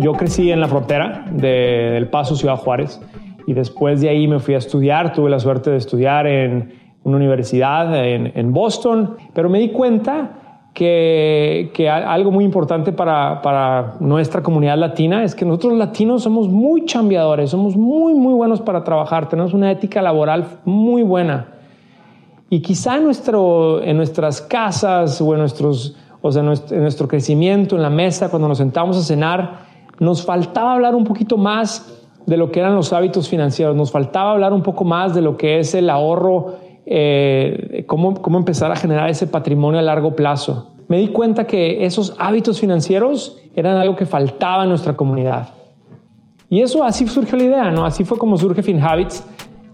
Yo crecí en la frontera de El Paso, Ciudad Juárez, y después de ahí me fui a estudiar, tuve la suerte de estudiar en una universidad en, Boston, pero me di cuenta que, algo muy importante para, nuestra comunidad latina es que nosotros latinos somos muy chambeadores, somos muy, muy buenos para trabajar, tenemos una ética laboral muy buena. Y quizá en nuestras casas o en nuestros o sea, en nuestro crecimiento en la mesa, cuando nos sentamos a cenar, nos faltaba hablar un poquito más de lo que eran los hábitos financieros, nos faltaba hablar un poco más de lo que es el ahorro eh, cómo, cómo empezar a generar ese patrimonio a largo plazo. Me di cuenta que esos hábitos financieros eran algo que faltaba en nuestra comunidad. Y eso así surgió la idea, ¿no? Así fue como surge FinHabits.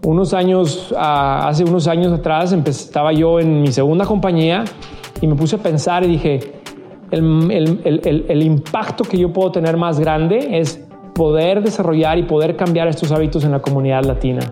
Unos años, ah, hace unos años atrás, estaba yo en mi segunda compañía y me puse a pensar y dije, el, el, el, impacto que yo puedo tener más grande es poder desarrollar y poder cambiar estos hábitos en la comunidad latina.